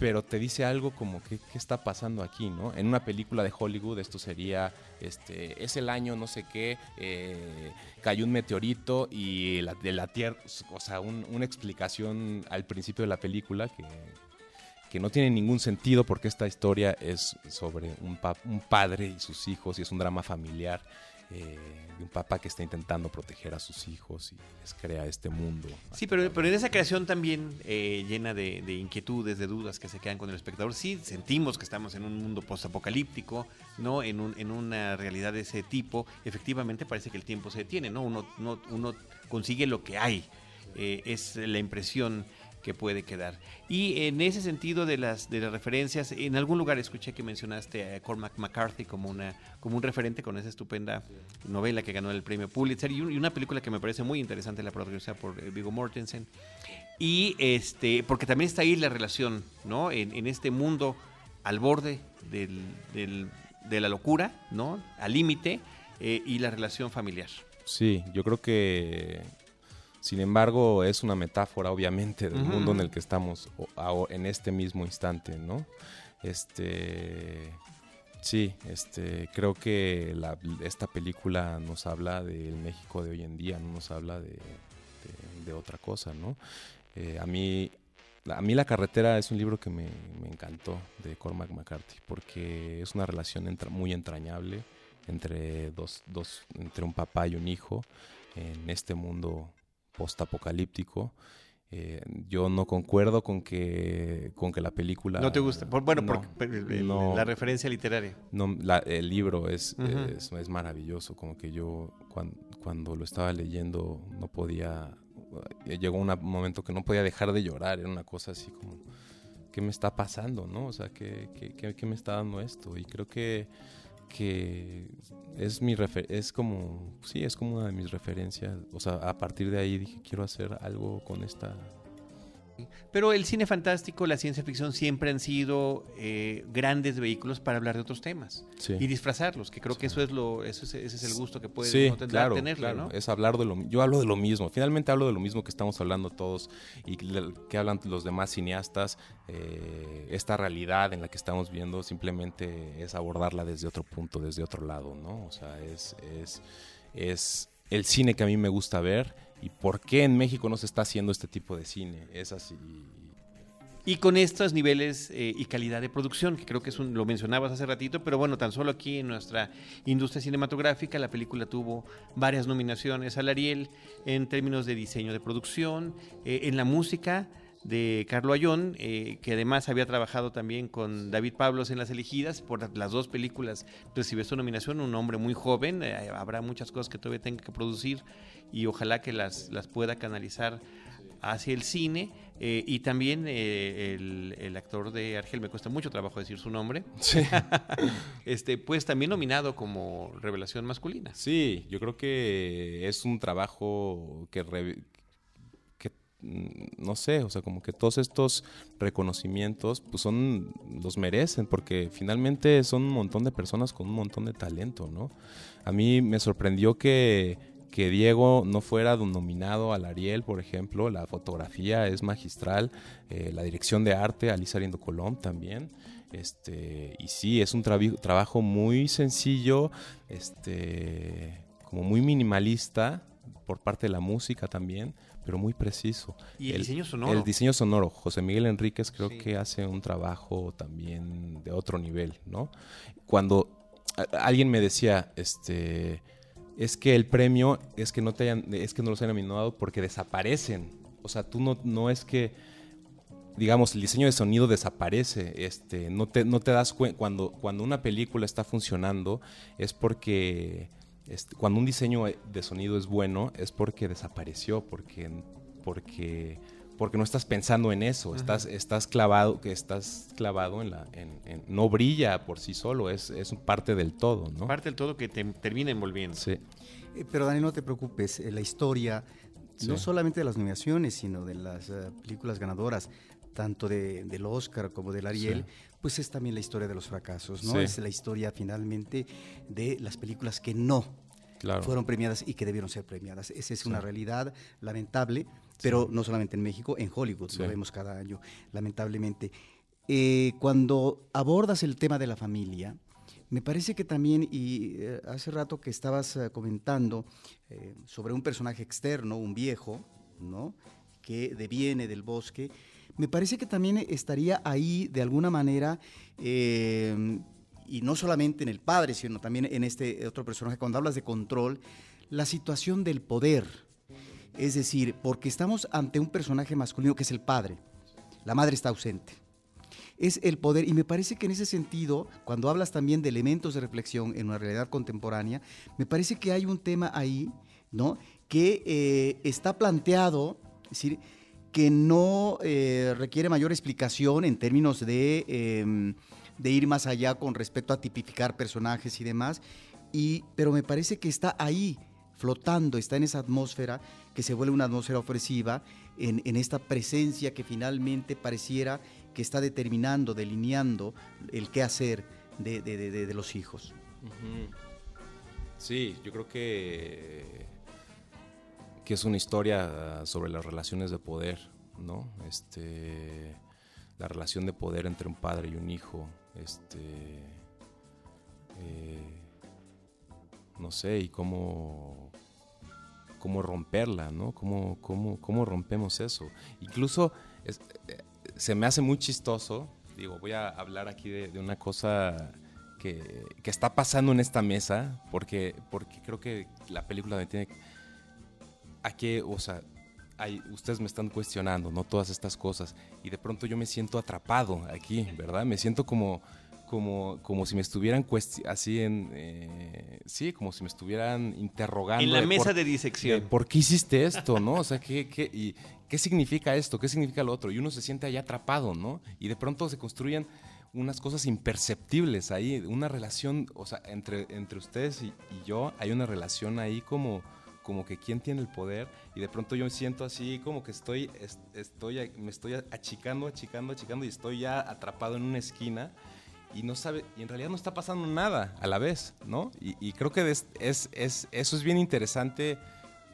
pero te dice algo como ¿qué, qué está pasando aquí, ¿no? En una película de Hollywood esto sería, este, es el año no sé qué, eh, cayó un meteorito y de la Tierra, o sea, una explicación al principio de la película que, que no tiene ningún sentido porque esta historia es sobre un padre y sus hijos y es un drama familiar eh, de un papá que está intentando proteger a sus hijos y les crea este mundo. Sí, pero, pero en esa creación también eh, llena de, inquietudes, de dudas que se quedan con el espectador. Sí, sentimos que estamos en un mundo postapocalíptico, ¿no? En, un, en una realidad de ese tipo. Efectivamente parece que el tiempo se detiene, ¿no? Uno, no, uno consigue lo que hay. Eh, es la impresión que puede quedar. Y en ese sentido de las, de las referencias, en algún lugar escuché que mencionaste a Cormac McCarthy como, una, como un referente con esa estupenda novela que ganó el premio Pulitzer y, una película que me parece muy interesante, la protagonizada por eh, Viggo Mortensen. Y este, porque también está ahí la relación, ¿no? En, este mundo al borde del, de la locura, ¿no? Al límite eh, y la relación familiar. Sí, yo creo que sin embargo, es una metáfora, obviamente, del mundo en el que estamos en este mismo instante, ¿no? Este. Sí, este, creo que esta película nos habla del México de hoy en día, no nos habla de, otra cosa, ¿no? Eh, a mí a mí La carretera es un libro que me, encantó de Cormac McCarthy porque es una relación muy entrañable entre dos, dos, entre un papá y un hijo en este mundo postapocalíptico. Eh, yo no concuerdo con que, con que la película... ¿No te gusta? bueno, la referencia literaria. No, el libro es, es, maravilloso, como que yo cuando, lo estaba leyendo no podía... Eh, llegó un momento que no podía dejar de llorar, era una cosa así como... ¿Qué me está pasando? ¿no? O sea, ¿qué, qué, qué me está dando esto? Y creo que que es mi es como sí es como una de mis referencias. O sea a partir de ahí dije quiero hacer algo con esta pero el cine fantástico, la ciencia ficción siempre han sido eh, grandes vehículos para hablar de otros temas y disfrazarlos, que creo que eso es lo, eso ese es el gusto que puede sí, claro, ¿no? Es hablar de lo, yo hablo de lo mismo. Finalmente hablo de lo mismo que estamos hablando todos y que hablan los demás cineastas. Eh, esta realidad en la que estamos viendo simplemente es abordarla desde otro punto, desde otro lado, ¿no? O sea, es, es, es el cine que a mí me gusta ver y por qué en México no se está haciendo este tipo de cine. Es así. Y con estos niveles eh, y calidad de producción, que creo que es un, lo mencionabas hace ratito, pero bueno, tan solo aquí en nuestra industria cinematográfica, la película tuvo varias nominaciones al Ariel en términos de diseño de producción, eh, en la música de Carlo Ayón, eh, que además había trabajado también con David Pablos en Las Elegidas, por las dos películas recibió su nominación, un hombre muy joven, habrá muchas cosas que todavía tenga que producir y ojalá que las, las pueda canalizar hacia el cine. Eh, y también eh, el, actor de Argel, me cuesta mucho trabajo decir su nombre, sí. este, pues también nominado como revelación masculina. Sí, yo creo que es un trabajo que, que mm, no sé, o sea, como que todos estos reconocimientos, pues son, los merecen, porque finalmente son un montón de personas con un montón de talento, ¿no? A mí me sorprendió que que Diego no fuera nominado al Ariel, por ejemplo. La fotografía es magistral, eh, la dirección de arte, Alisa Riendo Colón también. Este, y sí, es un trabajo muy sencillo, este, como muy minimalista por parte de la música también, pero muy preciso. ¿Y el, diseño sonoro? El diseño sonoro. José Miguel Enríquez creo que hace un trabajo también de otro nivel, ¿no? Cuando alguien me decía, este es que el premio es que no te hayan, es que no los hayan nominado porque desaparecen. O sea, tú no, no es que, digamos, el diseño de sonido desaparece. Este, no te, no te das cuenta, cuando, cuando una película está funcionando, es porque, este, cuando un diseño de sonido es bueno, es porque desapareció, porque, porque porque no estás pensando en eso, estás, estás clavado, que estás clavado en la, en, no brilla por sí solo, es, es parte del todo, ¿no? Parte del todo que te termina envolviendo. Sí. Eh, pero Dani, no te preocupes, eh, la historia, no solamente de las nominaciones, sino de las eh, películas ganadoras, tanto de, del Oscar como del Ariel, pues es también la historia de los fracasos, ¿no? Es la historia finalmente de las películas que no fueron premiadas y que debieron ser premiadas. Esa es una realidad lamentable pero no solamente en México, en Hollywood, lo vemos cada año, lamentablemente. Eh, cuando abordas el tema de la familia, me parece que también, y eh, hace rato que estabas eh, comentando sobre un personaje externo, un viejo, ¿no? que deviene del bosque, me parece que también estaría ahí de alguna manera, y no solamente en el padre, sino también en este otro personaje, cuando hablas de control, la situación del poder. Es decir, porque estamos ante un personaje masculino que es el padre, la madre está ausente. Es el poder, y me parece que en ese sentido, cuando hablas también de elementos de reflexión en una realidad contemporánea, me parece que hay un tema ahí, ¿no? Que eh, está planteado, es decir, que no eh, requiere mayor explicación en términos de, em, de, ir más allá con respecto a tipificar personajes y demás, y, pero me parece que está ahí, flotando, está en esa atmósfera que se vuelve una atmósfera ofresiva, en, en esta presencia que finalmente pareciera que está determinando, delineando el qué hacer de, de, de, de los hijos. Sí, yo creo que que es una historia sobre las relaciones de poder, ¿no? Este, la relación de poder entre un padre y un hijo, este, eh, no sé, y cómo, cómo romperla, ¿no? Cómo, cómo, cómo rompemos eso. Incluso eh, se me hace muy chistoso, digo, voy a hablar aquí de, una cosa que, que, está pasando en esta mesa, porque, porque creo que la película me tiene a qué, o sea, ustedes me están cuestionando, ¿no? Todas estas cosas. Y de pronto yo me siento atrapado aquí, ¿verdad? Me siento como, como, como si me estuvieran así en... Eh, sí, como si me estuvieran interrogando. En la de mesa por, de disección. De ¿Por qué hiciste esto, no? O sea, ¿qué, qué, y, ¿qué significa esto? ¿Qué significa lo otro? Y uno se siente ahí atrapado, ¿no? Y de pronto se construyen unas cosas imperceptibles ahí, una relación, o sea, entre, entre ustedes y, y yo hay una relación ahí como como que quién tiene el poder y de pronto yo me siento así como que estoy, estoy, me estoy achicando, achicando, achicando y estoy ya atrapado en una esquina y no sabe, y en realidad no está pasando nada a la vez, ¿no? Y, y creo que es, es, es, eso es bien interesante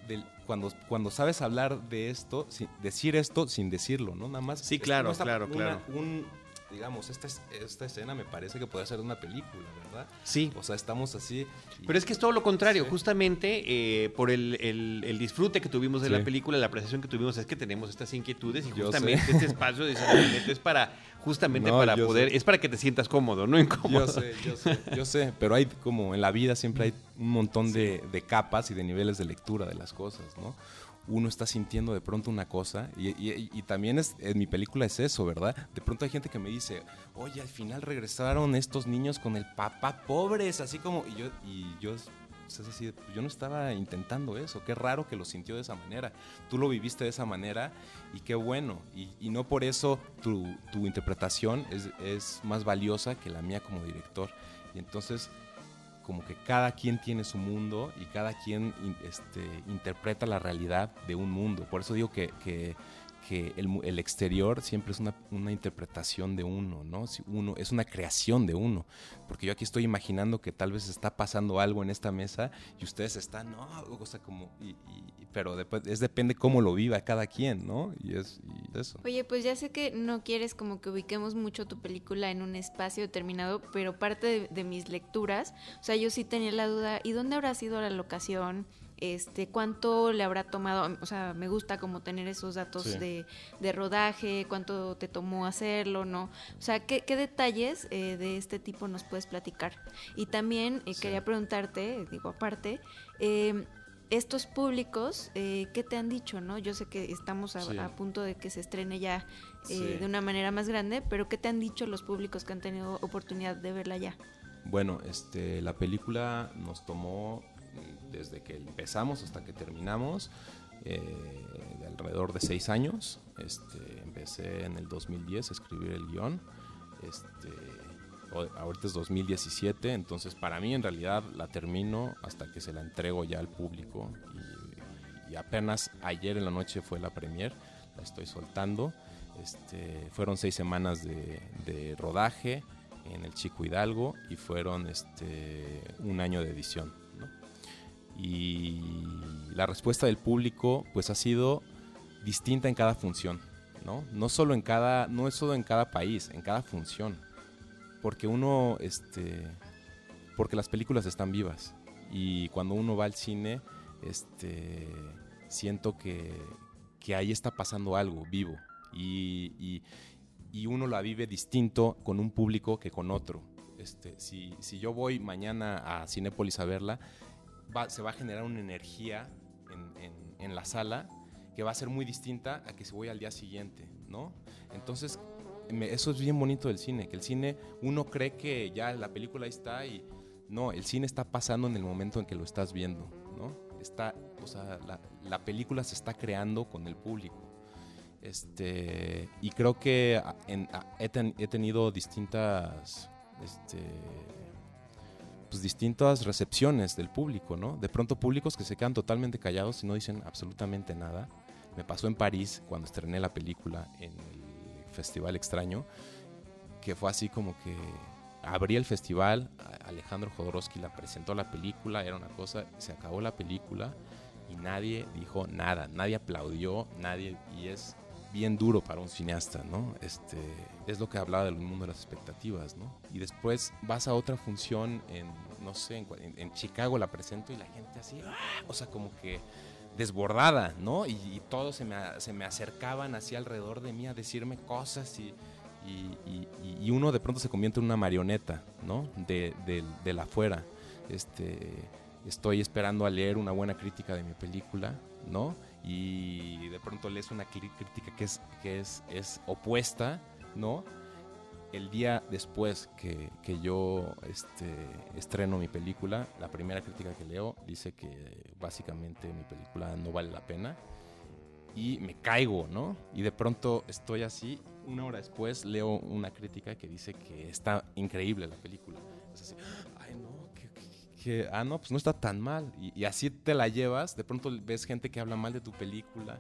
del, cuando, cuando sabes hablar de esto, sin, decir esto sin decirlo, ¿no? Nada más. Sí, claro, no claro, una, claro. Un, digamos, esta, esta escena me parece que puede ser una película, ¿verdad? Sí. O sea, estamos así. Y... Pero es que es todo lo contrario, sí. justamente eh, por el, el, el, disfrute que tuvimos de sí. la película, la apreciación que tuvimos es que tenemos estas inquietudes y justamente este espacio de es para justamente no, para poder, sé. es para que te sientas cómodo, no incómodo. Yo sé, yo sé, yo sé, pero hay como en la vida siempre hay un montón sí. de, de capas y de niveles de lectura de las cosas, ¿no? Uno está sintiendo de pronto una cosa y, y, y, también es, en mi película es eso, ¿verdad? De pronto hay gente que me dice, oye, al final regresaron estos niños con el papá pobres, así como, y yo, y yo es así, yo no estaba intentando eso, qué raro que lo sintió de esa manera, tú lo viviste de esa manera y qué bueno, y, y no por eso tu, tu interpretación es, es más valiosa que la mía como director. Y entonces como que cada quien tiene su mundo y cada quien este, interpreta la realidad de un mundo. Por eso digo que, que, que el, el, exterior siempre es una, una, interpretación de uno, ¿no? Si uno, es una creación de uno. Porque yo aquí estoy imaginando que tal vez está pasando algo en esta mesa y ustedes están, no, o sea, como, y, y, pero después es depende cómo lo viva cada quien, ¿no? Y es y eso. Oye, pues ya sé que no quieres como que ubiquemos mucho tu película en un espacio determinado, pero parte de, de mis lecturas, o sea, yo sí tenía la duda, ¿y dónde habrá sido la locación? Este cuánto le habrá tomado, o sea, me gusta como tener esos datos sí. de, de, rodaje, cuánto te tomó hacerlo, ¿no? O sea, ¿qué, qué detalles eh, de este tipo nos puedes platicar? Y también eh, sí. quería preguntarte, digo aparte, eh, estos públicos, eh, ¿qué te han dicho, no? Yo sé que estamos a, sí. a punto de que se estrene ya eh, de una manera más grande, pero ¿qué te han dicho los públicos que han tenido oportunidad de verla ya? Bueno, este, la película nos tomó desde que empezamos hasta que terminamos, eh, de alrededor de seis años. Este, empecé en el 2010 a escribir el guion. Este, ahorita es 2017, entonces para mí en realidad la termino hasta que se la entrego ya al público. Y, y apenas ayer en la noche fue la premier, la estoy soltando. Este, fueron seis semanas de, de rodaje en el Chico Hidalgo y fueron este, un año de edición y la respuesta del público pues ha sido distinta en cada función, ¿no? No solo en cada, no es solo en cada país, en cada función. Porque uno, este, porque las películas están vivas y cuando uno va al cine, este, siento que, que ahí está pasando algo vivo Y, y- y uno la vive distinto con un público que con otro. Este, si, si yo voy mañana a Cinépolis a verla, va- se va a generar una energía en, en- en la sala que va a ser muy distinta a que si voy al día siguiente, ¿no? Entonces, me- eso es bien bonito del cine, que el cine, uno cree que ya la película ahí está y no, el cine está pasando en el momento en que lo estás viendo, ¿no? Está, o sea, la, la película se está creando con el público. Este, y creo que en- he, ten- he tenido distintas, este, pues distintas recepciones del público, ¿no? De pronto públicos que se quedan totalmente callados y no dicen absolutamente nada. Me pasó en París cuando estrené la película en el Festival Extraño, que fue así como que abrí el festival, Alejandro Jodorowsky la presentó la película, era una cosa, se acabó la película y nadie dijo nada, nadie aplaudió, nadie, y es bien duro para un cineasta, ¿no? Este, es lo que hablaba del mundo de las expectativas, ¿no? Y después vas a otra función en, no sé, en, en- Chicago la presento y la gente así, ¡ah! o sea, como que desbordada, ¿no? Y, y todos se me, se me acercaban así alrededor de mí a decirme cosas y, y- y- y uno de pronto se convierte en una marioneta, ¿no? De, de, de la afuera. Este, estoy esperando a leer una buena crítica de mi película, ¿no? Y de pronto lees una crítica que es, que es, es opuesta, ¿no? El día después que, que yo este, estreno mi película, la primera crítica que leo dice que básicamente mi película no vale la pena y me caigo, ¿no? Y de pronto estoy así, una hora después leo una crítica que dice que está increíble la película. Es así, que- ah no, pues no está tan mal. Y, así te la llevas, de pronto ves gente que habla mal de tu película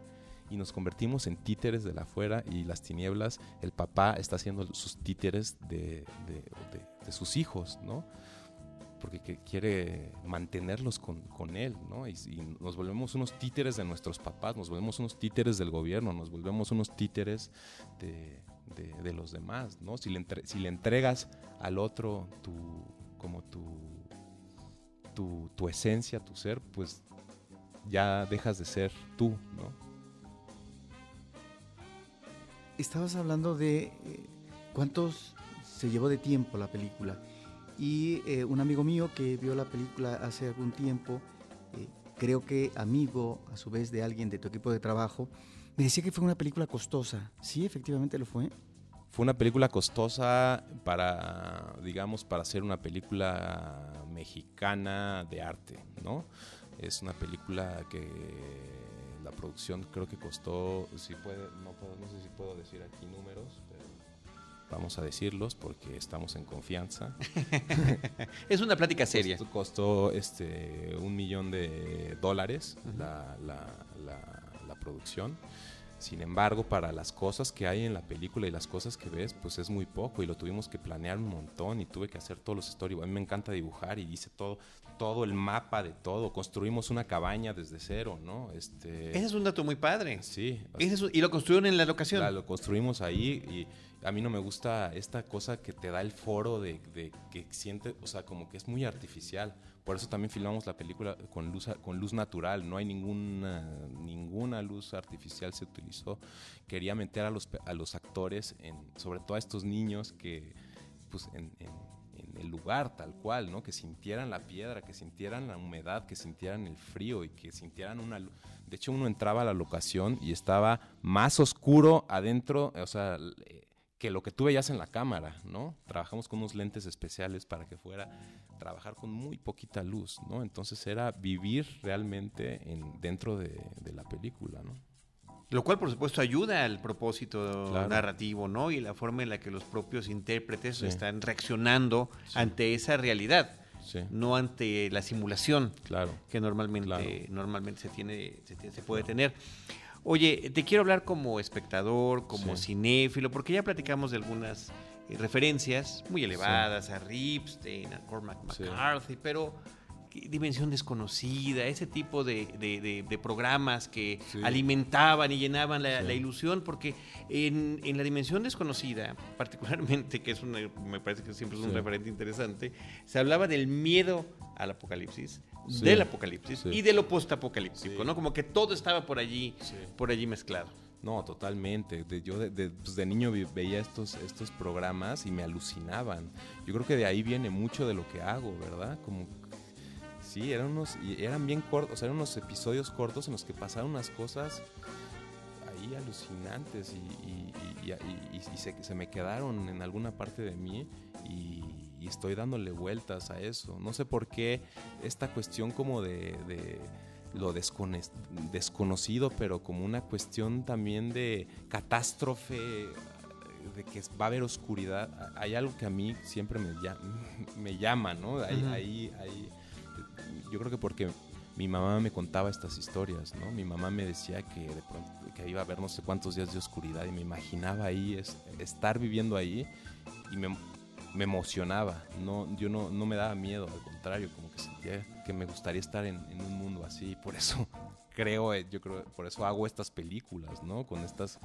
y nos convertimos en títeres de la afuera y las tinieblas, el papá está haciendo sus títeres de, de- sus hijos, ¿no? porque que- quiere mantenerlos con, con él, ¿no? Y, y nos volvemos unos títeres de nuestros papás, nos volvemos unos títeres del gobierno, nos volvemos unos títeres de los demás, ¿no? Si le, entre- si le entregas al otro tu, como tu, tu, tu esencia, tu ser, pues ya dejas de ser tú, ¿no? Estabas hablando de eh, cuántos se llevó de tiempo la película. Y eh, un amigo mío que vio la película hace algún tiempo, eh, creo que amigo a su vez de alguien de tu equipo de trabajo, me decía que fue una película costosa. Sí, efectivamente lo fue. Fue una película costosa para, digamos, para hacer una película mexicana de arte, ¿no? Es una película que la producción creo que costó, si puede, no, puedo- no sé si puedo decir aquí números, pero vamos a decirlos porque estamos en confianza. Es una plática seria. Costó, costó, este, un millón de dólares la, la- la- la producción. Sin embargo, para las cosas que hay en la película y las cosas que ves, pues es muy poco y lo tuvimos que planear un montón y tuve que hacer todos los storyboards. A mí me encanta dibujar y hice todo, todo el mapa de todo. Construimos una cabaña desde cero, ¿no? Este, Ese es un dato muy padre. sí. Ese es un- y lo construyeron en la locación. La- lo construimos ahí y a mí no me gusta esta cosa que te da el foro de, que siente, o sea, como que es muy artificial. Por eso también filmamos la película con luz, con luz natural, no hay ninguna, ninguna luz artificial se utilizó. Quería meter a los, a los actores, en, sobre todo a estos niños que, pues, en, en- el lugar tal cual, ¿no? Que sintieran la piedra, que sintieran la humedad, que sintieran el frío y que sintieran una luz. De hecho, uno entraba a la locación y estaba más oscuro adentro, o sea, que lo que tú veías en la cámara, ¿no? Trabajamos con unos lentes especiales para que fuera trabajar con muy poquita luz, ¿no? Entonces era vivir realmente en, dentro de, de la película, ¿no? Lo cual, por supuesto, ayuda al propósito Claro. narrativo, ¿no? Y la forma en la que los propios intérpretes Sí. están reaccionando ante esa realidad, Sí, no ante la simulación claro. que normalmente, Claro. normalmente se, tiene, se, tiene- se puede tener. Oye, te quiero hablar como espectador, como Sí. cinéfilo, porque ya platicamos de algunas eh, referencias muy elevadas a Ripstein, a Cormac Sí. McCarthy, pero ¿qué Dimensión desconocida, ese tipo de, de- de- de programas que Sí. alimentaban y llenaban la, Sí. la ilusión, porque en, en la dimensión desconocida, particularmente, que es una, me parece que siempre es un Sí. referente interesante, se hablaba del miedo al apocalipsis, del apocalipsis y de lo postapocalíptico. ¿no? Como que todo estaba por allí, por allí mezclado. No, totalmente. De, yo de, de, pues de niño veía estos, estos programas y me alucinaban. Yo creo que de ahí viene mucho de lo que hago, ¿verdad? Como sí, eran unos y eran bien cortos, o sea, eran unos episodios cortos en los que pasaron unas cosas ahí alucinantes y, y- y- y- y- y se, se me quedaron en alguna parte de mí y, estoy dándole vueltas a eso. No sé por qué esta cuestión como de, de lo descone- desconocido, pero como una cuestión también de catástrofe, de que va a haber oscuridad. Hay algo que a mí siempre me, lla- me llama, ¿no? Ahí, Ujú. ahí- ahí- yo creo que porque mi mamá me contaba estas historias, ¿no? Mi mamá me decía que de pronto que iba a haber no sé cuántos días de oscuridad y me imaginaba ahí es- estar viviendo ahí y me, me emocionaba. No, yo no, no me daba miedo, al contrario, como que sentía que me gustaría estar en, en un mundo así. Por eso creo, eh, yo creo, por eso hago estas películas, ¿no? Con estas,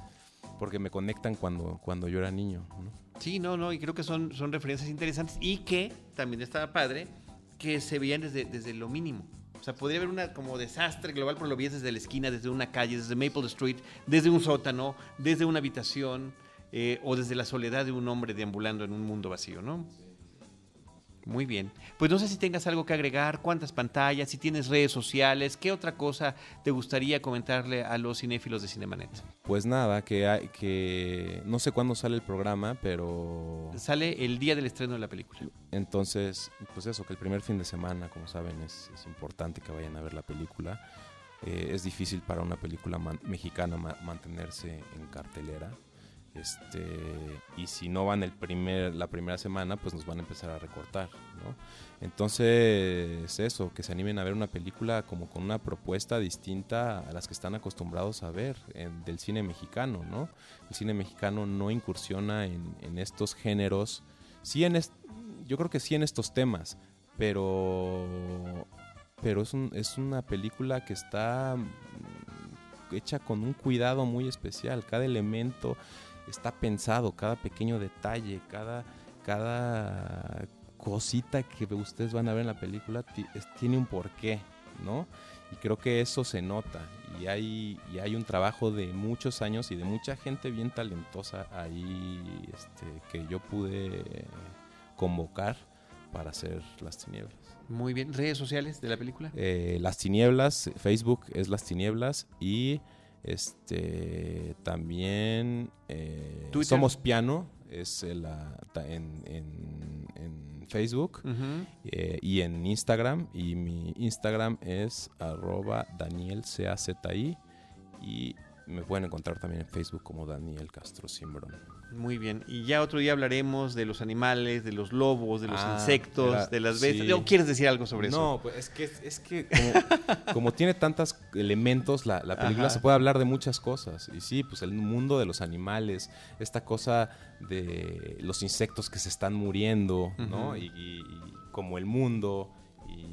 porque me conectan cuando, cuando yo era niño, ¿no? Sí, no, no, y creo que son, son referencias interesantes y que también estaba padre que se veían desde, desde lo mínimo. O sea, podría haber una como desastre global, pero lo veías desde la esquina, desde una calle, desde Maple Street, desde un sótano, desde una habitación eh, o desde la soledad de un hombre deambulando en un mundo vacío, ¿no? Muy bien. Pues no sé si tengas algo que agregar, cuántas pantallas, si tienes redes sociales, qué otra cosa te gustaría comentarle a los cinéfilos de Cinemanet. Pues nada, que, hay, que no sé cuándo sale el programa, pero Sale el día del estreno de la película. entonces, pues eso, que el primer fin de semana, como saben, es, es importante que vayan a ver la película. Eh, es difícil para una película man- mexicana ma- mantenerse en cartelera. Este, y si no van el primer, la primera semana, pues nos van a empezar a recortar, ¿no? Entonces, eso, que se animen a ver una película como con una propuesta distinta a las que están acostumbrados a ver del cine mexicano, ¿no? El cine mexicano no incursiona en, en estos géneros, sí en est- yo creo que sí en estos temas, pero pero es, un- es una película que está mm, hecha con un cuidado muy especial. Cada elemento está pensado, cada pequeño detalle, cada, cada cosita que ustedes van a ver en la película tiene un porqué, ¿no? Y creo que eso se nota. Y hay, y hay un trabajo de muchos años y de mucha gente bien talentosa ahí este, que yo pude convocar para hacer las tinieblas. Muy bien. ¿Redes sociales de la película? Eh, Las Tinieblas, Facebook es Las Tinieblas y este también eh. Somos Piano es ah, en, en- en Facebook eh, y en Instagram y mi Instagram es arroba y me pueden encontrar también en Facebook como Daniel Castro Simbrón. Muy bien. Y ya otro día hablaremos de los animales, de los lobos, de los Ah, insectos, de las bestias. sí. ¿O ¿Quieres decir algo sobre eso? No, pues es que, es que como, como tiene tantos elementos la, la película, Ajá. se puede hablar de muchas cosas. Y sí, pues el mundo de los animales, esta cosa de los insectos que se están muriendo, ¿no? Y, y- y como el mundo, y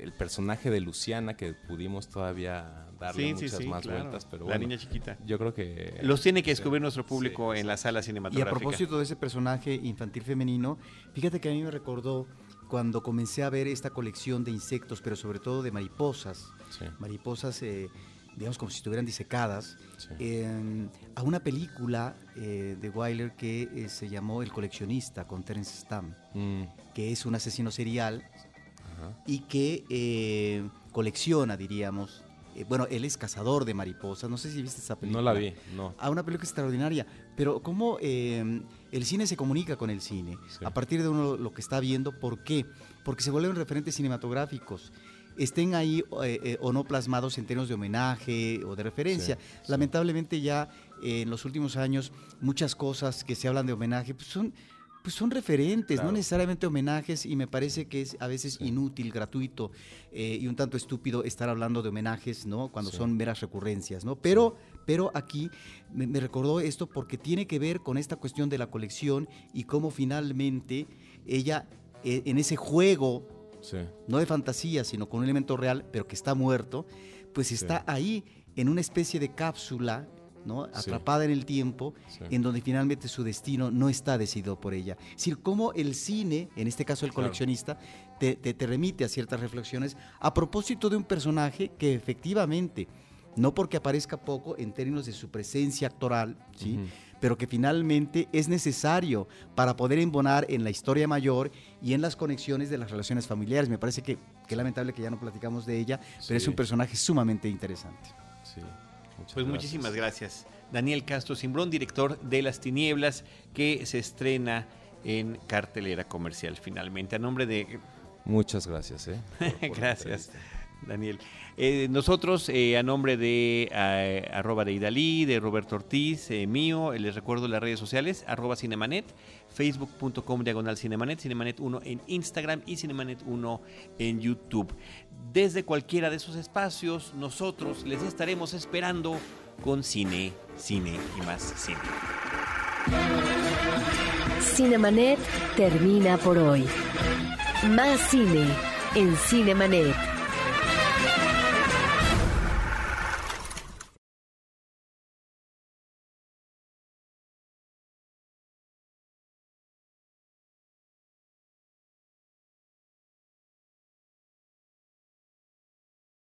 el personaje de Luciana, que pudimos todavía darle Sí, sí, muchas sí, más claro. vueltas, pero la bueno, niña chiquita. yo creo que... Los tiene que descubrir nuestro público sí, en la sala Y a cinematográfica. propósito de ese personaje infantil femenino, fíjate que a mí me recordó cuando comencé a ver esta colección de insectos, pero sobre todo de mariposas, sí, mariposas, eh, digamos como si estuvieran disecadas, sí. eh, a una película eh, de Wyler que eh, se llamó El coleccionista con Terence Stamp, Mm, que es un asesino serial ajá. y que eh, colecciona, diríamos. Eh, bueno, él es cazador de mariposas. No sé si viste esa película. No la vi, no. a una película extraordinaria. Pero cómo eh, el cine se comunica con el cine, Sí. a partir de uno lo que está viendo, ¿por qué? Porque se vuelven referentes cinematográficos. Estén ahí eh, eh, o no plasmados en términos de homenaje o de referencia. Sí, sí. Lamentablemente ya en los últimos años muchas cosas que se hablan de homenaje pues son, pues son referentes, Claro. no necesariamente homenajes y me parece que es a veces Sí. inútil, gratuito eh, y un tanto estúpido estar hablando de homenajes, ¿no? Cuando Sí. son meras recurrencias, ¿no? Pero, pero aquí me, me recordó esto porque tiene que ver con esta cuestión de la colección y cómo finalmente ella eh, en ese juego no de fantasía, sino con un elemento real, pero que está muerto, pues está ahí en una especie de cápsula, ¿no? Sí. Atrapada en el tiempo, sí. en donde finalmente su destino no está decidido por ella. Es decir, cómo el cine, en este caso el Claro. coleccionista, te, te- te remite a ciertas reflexiones a propósito de un personaje que efectivamente no porque aparezca poco en términos de su presencia actoral, ¿sí? pero que finalmente es necesario para poder embonar en la historia mayor y en las conexiones de las relaciones familiares. Me parece que, que lamentable que ya no platicamos de ella, pero es un personaje sumamente interesante. Sí. Pues muchísimas gracias. Daniel Castro Simbrón, director de Las Tinieblas, que se estrena en cartelera comercial finalmente. A nombre de... Muchas gracias. ¿eh? gracias. Daniel. Eh, nosotros, eh, a nombre de eh, arroba de Idalí, de Roberto Ortiz, mío, les recuerdo las redes sociales, arroba Cinemanet, facebook.com diagonal Cinemanet, Cinemanet 1 en Instagram y Cinemanet 1 en YouTube. Desde cualquiera de esos espacios, nosotros les estaremos esperando con cine, cine y más cine. Cinemanet termina por hoy. Más cine en Cinemanet.